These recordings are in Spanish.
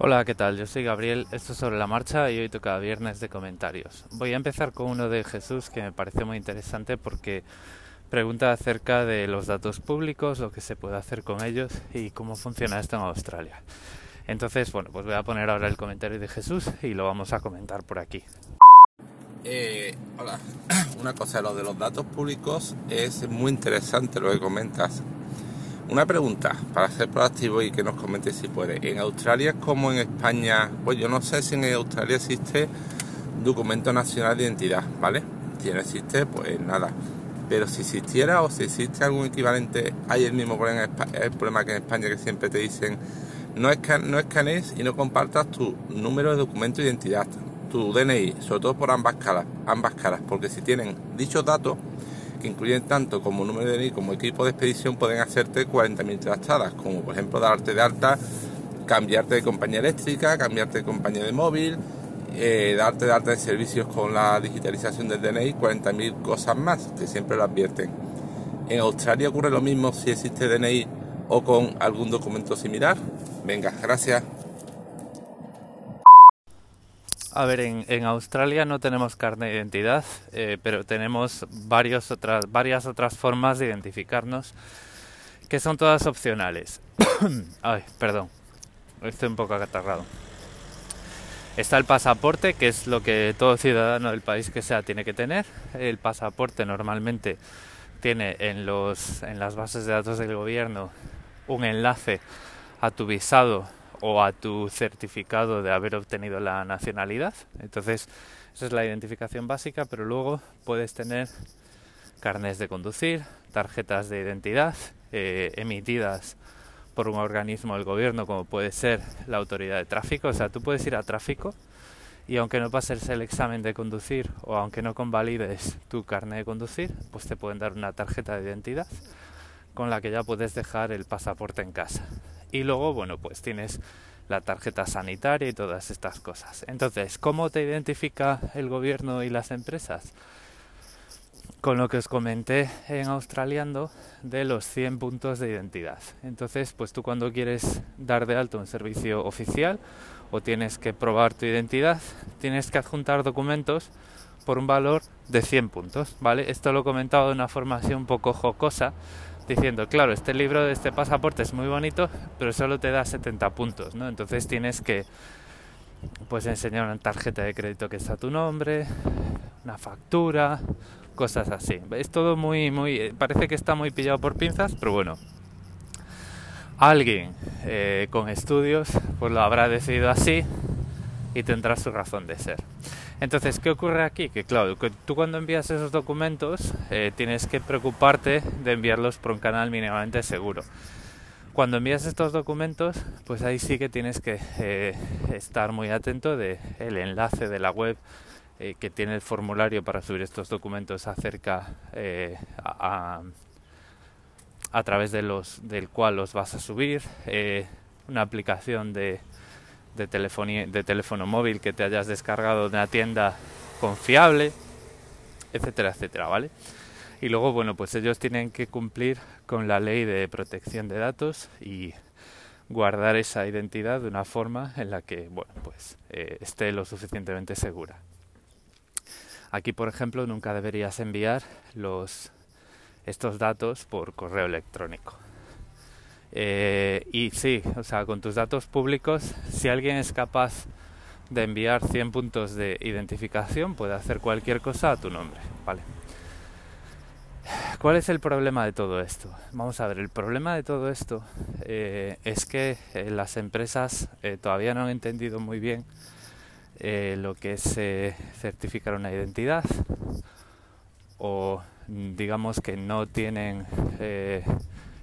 Hola, ¿qué tal? Yo soy Gabriel, esto es sobre la marcha y hoy toca viernes de comentarios. Voy a empezar con uno de Jesús que me pareció muy interesante porque pregunta acerca de los datos públicos, lo que se puede hacer con ellos y cómo funciona esto en Australia. Entonces, bueno, pues voy a poner ahora el comentario de Jesús y lo vamos a comentar por aquí. Eh, hola, una cosa, lo de los datos públicos es muy interesante lo que comentas. Una pregunta para ser proactivo y que nos comente si puede. ¿En Australia como en España? Pues yo no sé si en Australia existe documento nacional de identidad, ¿vale? Si no existe, pues nada. Pero si existiera o si existe algún equivalente, hay el mismo problema, el problema que en España que siempre te dicen no, no escanees y no compartas tu número de documento de identidad, tu DNI, sobre todo por ambas caras, ambas caras, porque si tienen dichos datos, que incluyen tanto como número de DNI como equipo de expedición, pueden hacerte 40.000 trastadas, como por ejemplo darte de alta, cambiarte de compañía eléctrica, cambiarte de compañía de móvil, eh, darte de alta de servicios con la digitalización del DNI, 40.000 cosas más, que siempre lo advierten. En Australia ocurre lo mismo si existe DNI o con algún documento similar. Venga, gracias. A ver, en, Australia no tenemos carne de identidad, eh, pero tenemos varios otras, varias otras formas de identificarnos que son todas opcionales. Ay, perdón, estoy un poco acatarrado. Está el pasaporte, que es lo que todo ciudadano del país que sea tiene que tener. El pasaporte normalmente tiene en, los, en las bases de datos del gobierno un enlace a tu visado o a tu certificado de haber obtenido la nacionalidad. Entonces, esa es la identificación básica, pero luego puedes tener carnes de conducir, tarjetas de identidad eh, emitidas por un organismo del gobierno como puede ser la autoridad de tráfico. O sea, tú puedes ir a tráfico y aunque no pases el examen de conducir o aunque no convalides tu carne de conducir, pues te pueden dar una tarjeta de identidad con la que ya puedes dejar el pasaporte en casa. Y luego, bueno, pues tienes la tarjeta sanitaria y todas estas cosas. Entonces, ¿cómo te identifica el gobierno y las empresas? Con lo que os comenté en Australiando de los 100 puntos de identidad. Entonces, pues tú cuando quieres dar de alto un servicio oficial o tienes que probar tu identidad, tienes que adjuntar documentos por un valor de 100 puntos, ¿vale? Esto lo he comentado de una forma así un poco jocosa, diciendo, claro, este libro este pasaporte es muy bonito, pero solo te da 70 puntos, ¿no? Entonces tienes que pues enseñar una tarjeta de crédito que está a tu nombre, una factura, cosas así. Es todo muy, muy, parece que está muy pillado por pinzas, pero bueno, alguien eh, con estudios pues lo habrá decidido así y tendrá su razón de ser. Entonces, ¿qué ocurre aquí? Que claro, tú cuando envías esos documentos eh, tienes que preocuparte de enviarlos por un canal mínimamente seguro. Cuando envías estos documentos, pues ahí sí que tienes que eh, estar muy atento del el enlace de la web eh, que tiene el formulario para subir estos documentos acerca a, a, través de los, del cual los vas a subir, una aplicación de de, de teléfono móvil que te hayas descargado de una tienda confiable, etcétera, etcétera, ¿vale? Y luego, bueno, pues ellos tienen que cumplir con la ley de protección de datos y guardar esa identidad de una forma en la que, bueno, pues eh, esté lo suficientemente segura. Aquí, por ejemplo, nunca deberías enviar los estos datos por correo electrónico. Eh, y sí, o sea, con tus datos públicos, si alguien es capaz de enviar 100 puntos de identificación, puede hacer cualquier cosa a tu nombre, ¿vale? ¿Cuál es el problema de todo esto? Vamos a ver, el problema de todo esto eh, es que eh, las empresas todavía no han entendido muy bien lo que es certificar una identidad o digamos que no tienen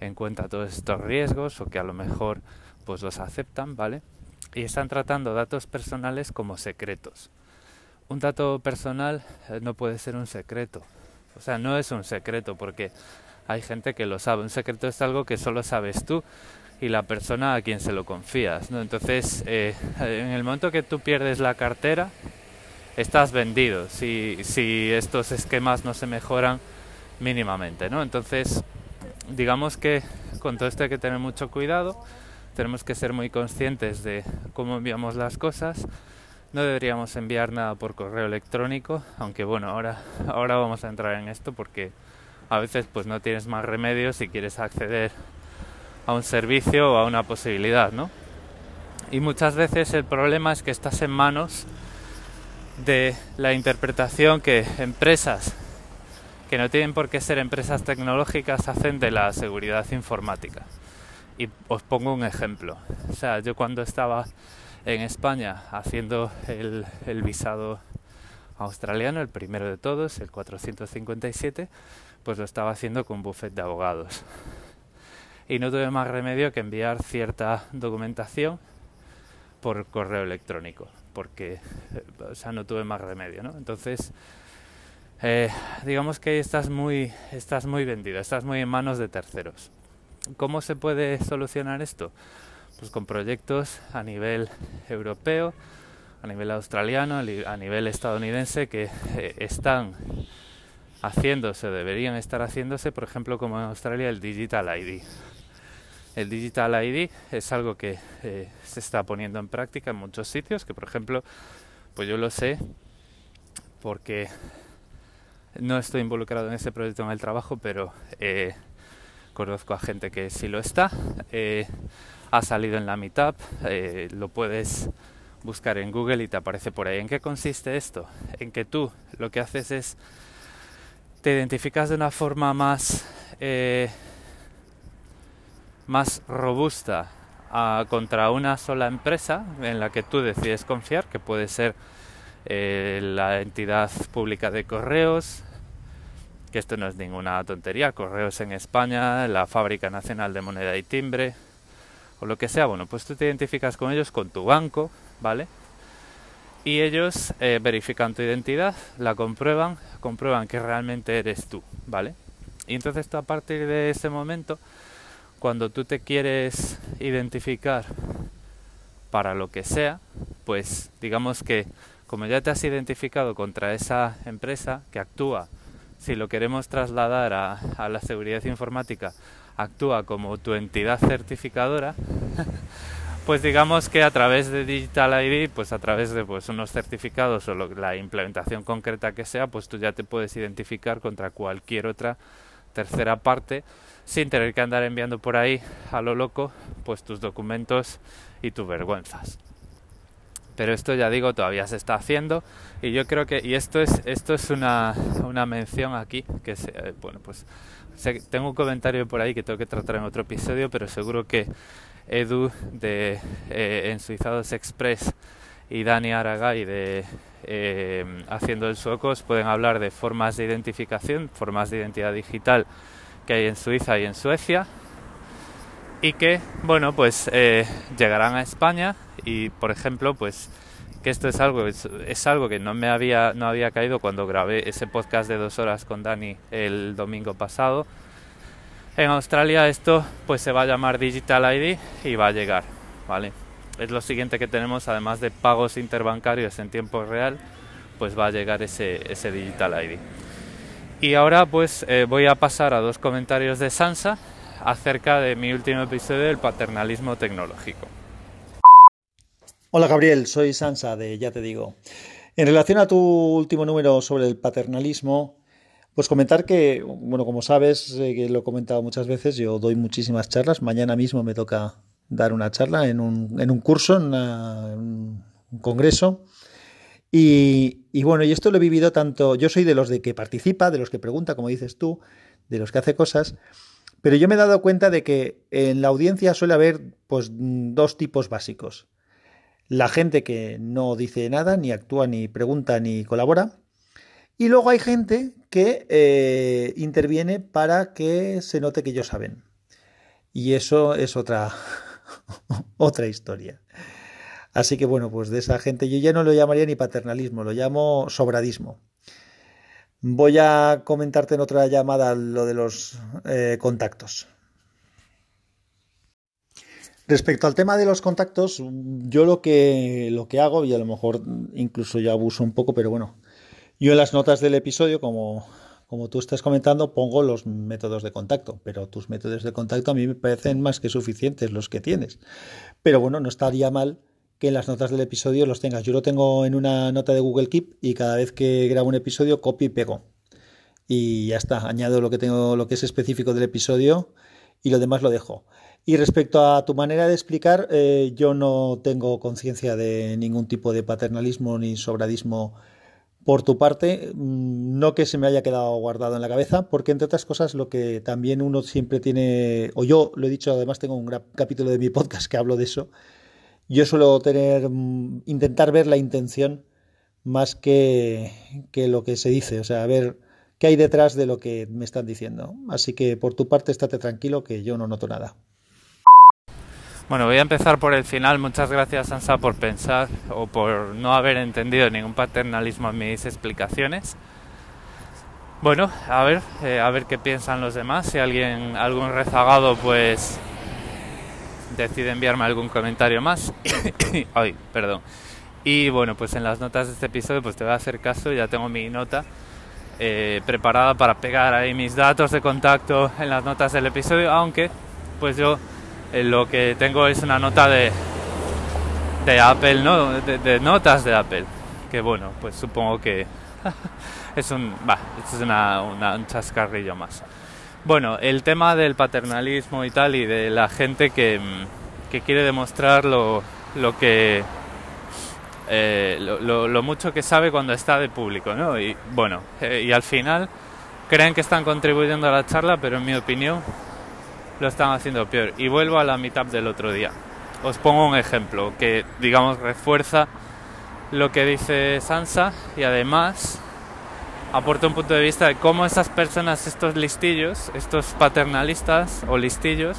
en cuenta todos estos riesgos o que a lo mejor pues los aceptan, ¿vale? Y están tratando datos personales como secretos. Un dato personal eh, no puede ser un secreto. O sea, no es un secreto porque hay gente que lo sabe. Un secreto es algo que solo sabes tú y la persona a quien se lo confías, ¿no? Entonces, eh, en el momento que tú pierdes la cartera, estás vendido si, si estos esquemas no se mejoran mínimamente, ¿no? Entonces, digamos que con todo esto hay que tener mucho cuidado. tenemos que ser muy conscientes de cómo enviamos las cosas. No deberíamos enviar nada por correo electrónico, aunque bueno, ahora, ahora vamos a entrar en esto porque a veces pues no tienes más remedio si quieres acceder a un servicio o a una posibilidad, ¿no? Y muchas veces el problema es que estás en manos de la interpretación que empresas que no tienen por qué ser empresas tecnológicas hacen de la seguridad informática. Y os pongo un ejemplo. O sea, yo cuando estaba en España haciendo el, el visado australiano, el primero de todos, el 457, pues lo estaba haciendo con buffet de abogados. Y no tuve más remedio que enviar cierta documentación por correo electrónico, porque eh, o sea, no tuve más remedio, ¿no? Entonces, eh, digamos que estás muy, estás muy vendido, estás muy en manos de terceros. ¿Cómo se puede solucionar esto? Pues con proyectos a nivel europeo, a nivel australiano, a nivel estadounidense que eh, están haciéndose, deberían estar haciéndose, por ejemplo, como en Australia, el Digital ID. El Digital ID es algo que eh, se está poniendo en práctica en muchos sitios, que por ejemplo, pues yo lo sé porque no estoy involucrado en ese proyecto en el trabajo, pero eh, conozco a gente que sí lo está. Eh, ha salido en la Meetup, eh, lo puedes buscar en Google y te aparece por ahí. ¿En qué consiste esto? En que tú lo que haces es te identificas de una forma más más robusta contra una sola empresa en la que tú decides confiar, que puede ser la entidad pública de correos, que esto no es ninguna tontería, correos en España, la Fábrica Nacional de Moneda y Timbre, o lo que sea, bueno, pues tú te identificas con ellos, con tu banco, ¿vale? Y ellos eh, verifican tu identidad, la comprueban, comprueban que realmente eres tú, ¿vale? Y entonces a partir de ese momento, cuando tú te quieres identificar para lo que sea, pues digamos que como ya te has identificado contra esa empresa que actúa si lo queremos trasladar a, la seguridad informática, actúa como tu entidad certificadora, pues digamos que a través de Digital ID, pues a través de pues, unos certificados o la implementación concreta que sea, pues tú ya te puedes identificar contra cualquier otra tercera parte sin tener que andar enviando por ahí a lo loco pues tus documentos y tus vergüenzas pero esto ya digo todavía se está haciendo. Y yo creo que y esto es esto es una, una mención aquí que se, eh, bueno pues tengo un comentario por ahí que tengo que tratar en otro episodio pero seguro que Edu de eh, en Suizados Express y Dani Aragay de eh, Haciendo el Suecos pueden hablar de formas de identificación, formas de identidad digital que hay en Suiza y en Suecia y que bueno pues llegarán a España y por ejemplo pues que esto es algo es, algo que no me había no había caído cuando grabé ese podcast de dos horas con Dani el domingo pasado. En Australia esto pues se va a llamar Digital ID y va a llegar vale es lo siguiente que tenemos además de pagos interbancarios en tiempo real pues va a llegar ese, ese Digital ID y ahora pues eh, voy a pasar a dos comentarios de Sansa acerca de mi último episodio del paternalismo tecnológico Hola Gabriel, soy Sansa de Ya te digo. En relación a tu último número sobre el paternalismo, pues comentar que, bueno, como sabes, eh, que lo he comentado muchas veces, yo doy muchísimas charlas. Mañana mismo me toca dar una charla en un, en un curso, en, un congreso. Y, y, bueno, y esto lo he vivido tanto, yo soy de los de que participa, de los que pregunta, como dices tú, de los que hace cosas, pero yo me he dado cuenta de que en la audiencia suele haber pues dos tipos básicos la gente que no dice nada, ni actúa, ni pregunta, ni colabora. Y luego hay gente que eh, interviene para que se note que ellos saben. Y eso es otra, otra historia. Así que bueno, pues de esa gente yo ya no lo llamaría ni paternalismo, lo llamo sobradismo. Voy a comentarte en otra llamada lo de los eh, contactos. Respecto al tema de los contactos, yo lo que, lo que hago, y a lo mejor incluso ya abuso un poco, pero bueno, yo en las notas del episodio, como, como tú estás comentando, pongo los métodos de contacto, pero tus métodos de contacto a mí me parecen más que suficientes los que tienes. Pero bueno, no estaría mal que en las notas del episodio los tengas. Yo lo tengo en una nota de Google Keep y cada vez que grabo un episodio copio y pego. Y ya está, añado lo que tengo, lo que es específico del episodio y lo demás lo dejo. Y respecto a tu manera de explicar, eh, yo no tengo conciencia de ningún tipo de paternalismo ni sobradismo por tu parte, mm, no que se me haya quedado guardado en la cabeza, porque entre otras cosas lo que también uno siempre tiene, o yo lo he dicho, además tengo un capítulo de mi podcast que hablo de eso, yo suelo tener, mm, intentar ver la intención más que, que lo que se dice, o sea, ver qué hay detrás de lo que me están diciendo. Así que por tu parte, estate tranquilo que yo no noto nada. Bueno, voy a empezar por el final. Muchas gracias, Sansa, por pensar o por no haber entendido ningún paternalismo en mis explicaciones. Bueno, a ver, eh, a ver qué piensan los demás. Si alguien, algún rezagado, pues decide enviarme algún comentario más. Ay, perdón. Y bueno, pues en las notas de este episodio, pues te voy a hacer caso. Ya tengo mi nota eh, preparada para pegar ahí mis datos de contacto en las notas del episodio, aunque pues yo eh, lo que tengo es una nota de, de Apple, ¿no? De, notas de Apple. Que bueno, pues supongo que es un, va, es una, un chascarrillo más. Bueno, el tema del paternalismo y tal y de la gente que, mm, que quiere demostrar lo, lo que eh, lo, mucho que sabe cuando está de público, ¿no? Y bueno, eh, y al final creen que están contribuyendo a la charla, pero en mi opinión lo están haciendo peor. Y vuelvo a la mitad del otro día. Os pongo un ejemplo que, digamos, refuerza lo que dice Sansa y además aporta un punto de vista de cómo esas personas, estos listillos, estos paternalistas o listillos,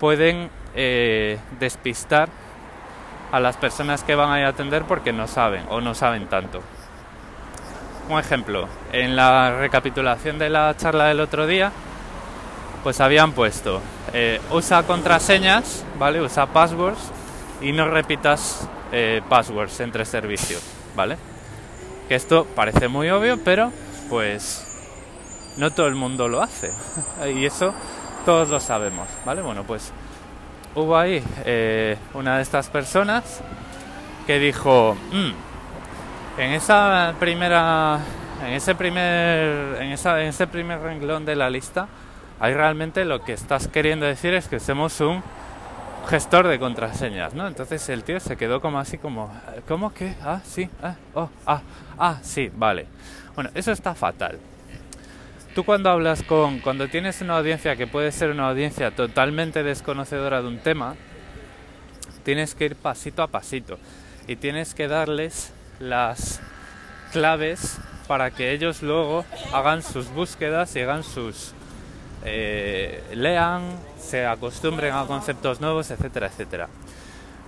pueden eh, despistar a las personas que van a atender porque no saben o no saben tanto. Un ejemplo, en la recapitulación de la charla del otro día, pues habían puesto eh, usa contraseñas, ¿vale? Usa passwords y no repitas eh, passwords entre servicios, ¿vale? Que esto parece muy obvio, pero pues no todo el mundo lo hace. y eso todos lo sabemos, ¿vale? Bueno, pues hubo ahí eh, una de estas personas que dijo, mm, en esa primera, en ese primer, en, esa, en ese primer renglón de la lista, Ahí realmente lo que estás queriendo decir es que somos un gestor de contraseñas, ¿no? Entonces el tío se quedó como así como, ¿cómo que? Ah, sí, ah, oh, ah, ah, sí, vale. Bueno, eso está fatal. Tú cuando hablas con, cuando tienes una audiencia que puede ser una audiencia totalmente desconocedora de un tema, tienes que ir pasito a pasito y tienes que darles las claves para que ellos luego hagan sus búsquedas y hagan sus eh, lean, se acostumbren a conceptos nuevos, etcétera, etcétera.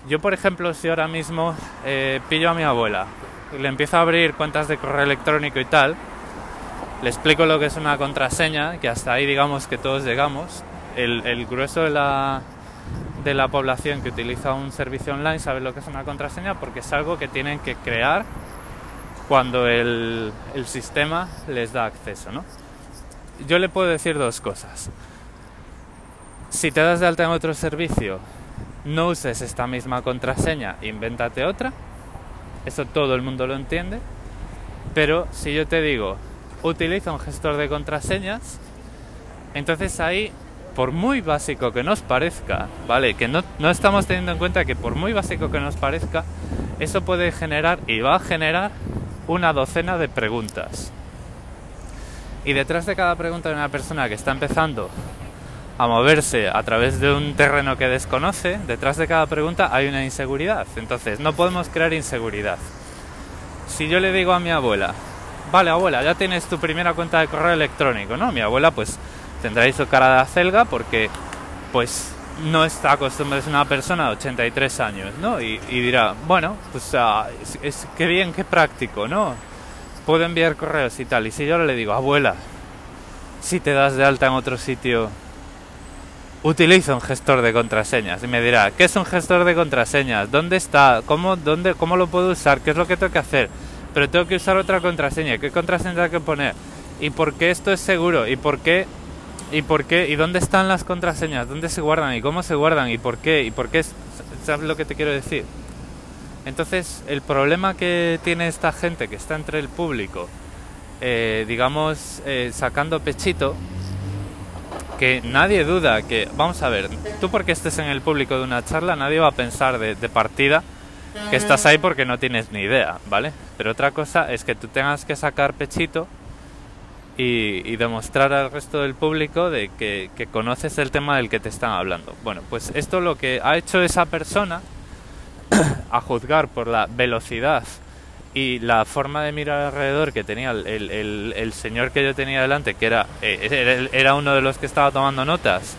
Yo, por ejemplo, si ahora mismo eh, pillo a mi abuela y le empiezo a abrir cuentas de correo electrónico y tal, le explico lo que es una contraseña, que hasta ahí digamos que todos llegamos. El, grueso de la, de la población que utiliza un servicio online sabe lo que es una contraseña porque es algo que tienen que crear cuando el, el sistema les da acceso, ¿no? Yo le puedo decir dos cosas. Si te das de alta en otro servicio, no uses esta misma contraseña, invéntate otra. Eso todo el mundo lo entiende. Pero si yo te digo, utiliza un gestor de contraseñas, entonces ahí, por muy básico que nos parezca, ¿vale? Que no, no estamos teniendo en cuenta que por muy básico que nos parezca, eso puede generar y va a generar una docena de preguntas. Y detrás de cada pregunta de una persona que está empezando a moverse a través de un terreno que desconoce, detrás de cada pregunta hay una inseguridad. Entonces, no podemos crear inseguridad. Si yo le digo a mi abuela, vale abuela, ya tienes tu primera cuenta de correo electrónico, ¿no? Mi abuela pues tendrá su cara de acelga porque pues no está acostumbrada, es una persona de 83 años, ¿no? Y, dirá, bueno, pues ah, es, qué bien, qué práctico, ¿no? Puedo enviar correos y tal. Y si yo le digo, abuela, si te das de alta en otro sitio, utiliza un gestor de contraseñas. Y me dirá, ¿qué es un gestor de contraseñas? ¿Dónde está? ¿Cómo, dónde, ¿Cómo lo puedo usar? ¿Qué es lo que tengo que hacer? Pero tengo que usar otra contraseña. ¿Qué contraseña tengo que poner? ¿Y por qué esto es seguro? ¿Y por qué? ¿Y por qué? ¿Y dónde están las contraseñas? ¿Dónde se guardan? ¿Y cómo se guardan? ¿Y por qué? ¿Y por qué? ¿Sabes lo que te quiero decir? Entonces, el problema que tiene esta gente que está entre el público, eh, digamos, eh, sacando pechito, que nadie duda que, vamos a ver, tú porque estés en el público de una charla, nadie va a pensar de, partida que estás ahí porque no tienes ni idea, ¿vale? Pero otra cosa es que tú tengas que sacar pechito y, demostrar al resto del público de que, que, conoces el tema del que te están hablando. Bueno, pues esto lo que ha hecho esa persona, a juzgar por la velocidad y la forma de mirar alrededor que tenía el, señor que yo tenía delante, que era, eh, era uno de los que estaba tomando notas,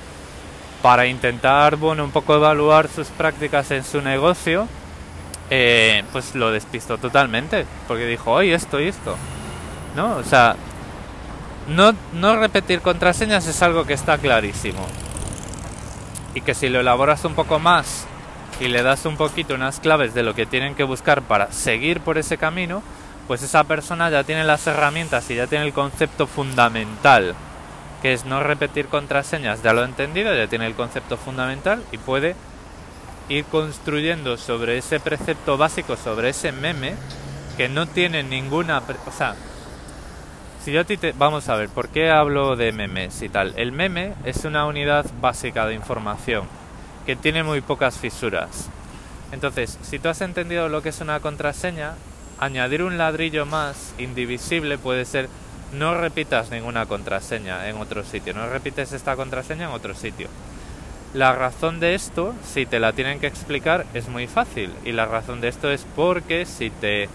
para intentar, bueno, un poco evaluar sus prácticas en su negocio, eh, pues lo despistó totalmente, porque dijo, oye, esto y esto, ¿no? O sea, no, no repetir contraseñas es algo que está clarísimo. Y que si lo elaboras un poco más y le das un poquito unas claves de lo que tienen que buscar para seguir por ese camino, pues esa persona ya tiene las herramientas y ya tiene el concepto fundamental, que es no repetir contraseñas, ya lo ha entendido, ya tiene el concepto fundamental y puede ir construyendo sobre ese precepto básico, sobre ese meme, que no tiene ninguna... O sea, si yo a ti te... Vamos a ver, ¿por qué hablo de memes y tal? El meme es una unidad básica de información que tiene muy pocas fisuras. Entonces, si tú has entendido lo que es una contraseña, añadir un ladrillo más indivisible puede ser no repitas ninguna contraseña en otro sitio, no repites esta contraseña en otro sitio. La razón de esto, si te la tienen que explicar, es muy fácil. Y la razón de esto es porque si te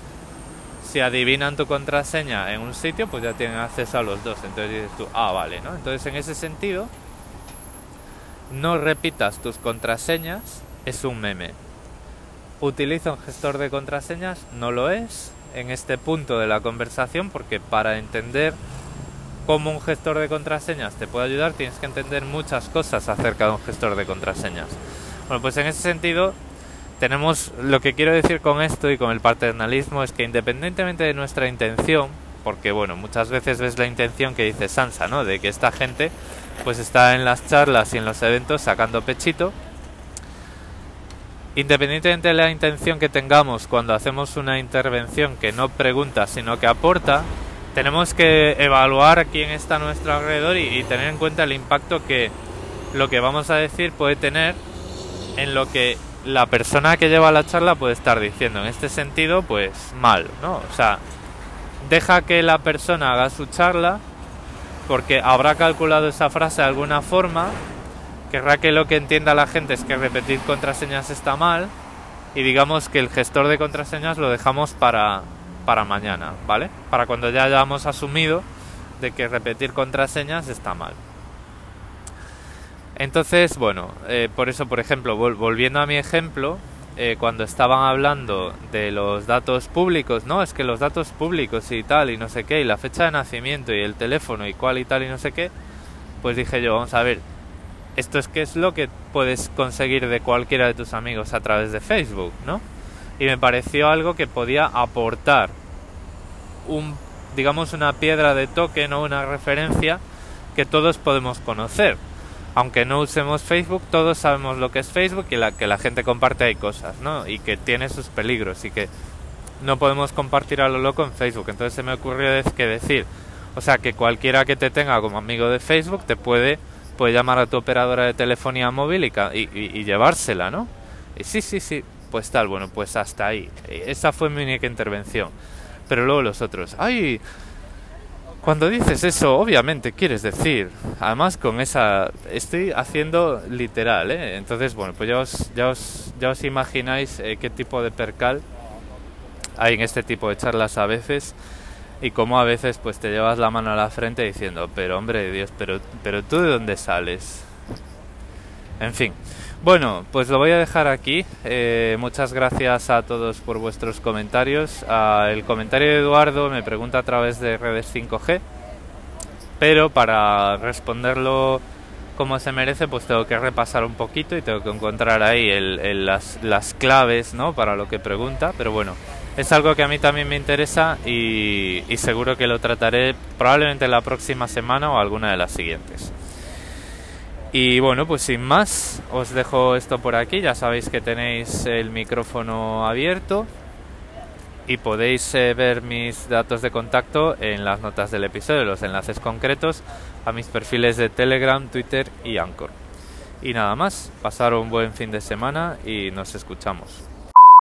si adivinan tu contraseña en un sitio, pues ya tienen acceso a los dos. Entonces dices tú, ah, vale, ¿no? Entonces en ese sentido, no repitas tus contraseñas es un meme. Utiliza un gestor de contraseñas, no lo es en este punto de la conversación porque para entender cómo un gestor de contraseñas te puede ayudar tienes que entender muchas cosas acerca de un gestor de contraseñas. Bueno, pues en ese sentido tenemos lo que quiero decir con esto y con el paternalismo es que independientemente de nuestra intención, porque bueno, muchas veces ves la intención que dice Sansa, ¿no? De que esta gente pues está en las charlas y en los eventos sacando pechito. Independientemente de la intención que tengamos cuando hacemos una intervención que no pregunta sino que aporta, tenemos que evaluar quién está a nuestro alrededor y, tener en cuenta el impacto que lo que vamos a decir puede tener en lo que la persona que lleva la charla puede estar diciendo. En este sentido, pues mal, ¿no? O sea, deja que la persona haga su charla porque habrá calculado esa frase de alguna forma, querrá que lo que entienda la gente es que repetir contraseñas está mal y digamos que el gestor de contraseñas lo dejamos para, para mañana, ¿vale? Para cuando ya hayamos asumido de que repetir contraseñas está mal. Entonces, bueno, eh, por eso, por ejemplo, volviendo a mi ejemplo, eh, cuando estaban hablando de los datos públicos, no, es que los datos públicos y tal y no sé qué, y la fecha de nacimiento y el teléfono y cuál y tal y no sé qué, pues dije yo, vamos a ver, esto es que es lo que puedes conseguir de cualquiera de tus amigos a través de Facebook, ¿no? Y me pareció algo que podía aportar un, digamos, una piedra de toque, no una referencia que todos podemos conocer aunque no usemos Facebook, todos sabemos lo que es Facebook y la, que la gente comparte ahí cosas, ¿no? Y que tiene sus peligros y que no podemos compartir a lo loco en Facebook. Entonces se me ocurrió que decir, o sea, que cualquiera que te tenga como amigo de Facebook te puede, puede llamar a tu operadora de telefonía móvil y, y, y llevársela, ¿no? Y sí, sí, sí, pues tal, bueno, pues hasta ahí. Esa fue mi única intervención. Pero luego los otros, ay, cuando dices eso, obviamente quieres decir, además con esa, estoy haciendo literal, ¿eh? Entonces, bueno, pues ya os, ya os, ya os imagináis eh, qué tipo de percal hay en este tipo de charlas a veces y cómo a veces pues te llevas la mano a la frente diciendo, pero hombre Dios, pero, pero tú de dónde sales. En fin, bueno, pues lo voy a dejar aquí. Eh, muchas gracias a todos por vuestros comentarios. Ah, el comentario de Eduardo me pregunta a través de redes 5G, pero para responderlo como se merece, pues tengo que repasar un poquito y tengo que encontrar ahí las, las claves ¿no? para lo que pregunta. Pero bueno, es algo que a mí también me interesa y, y seguro que lo trataré probablemente la próxima semana o alguna de las siguientes. Y bueno, pues sin más, os dejo esto por aquí. Ya sabéis que tenéis el micrófono abierto y podéis eh, ver mis datos de contacto en las notas del episodio, los enlaces concretos a mis perfiles de Telegram, Twitter y Anchor. Y nada más, pasar un buen fin de semana y nos escuchamos.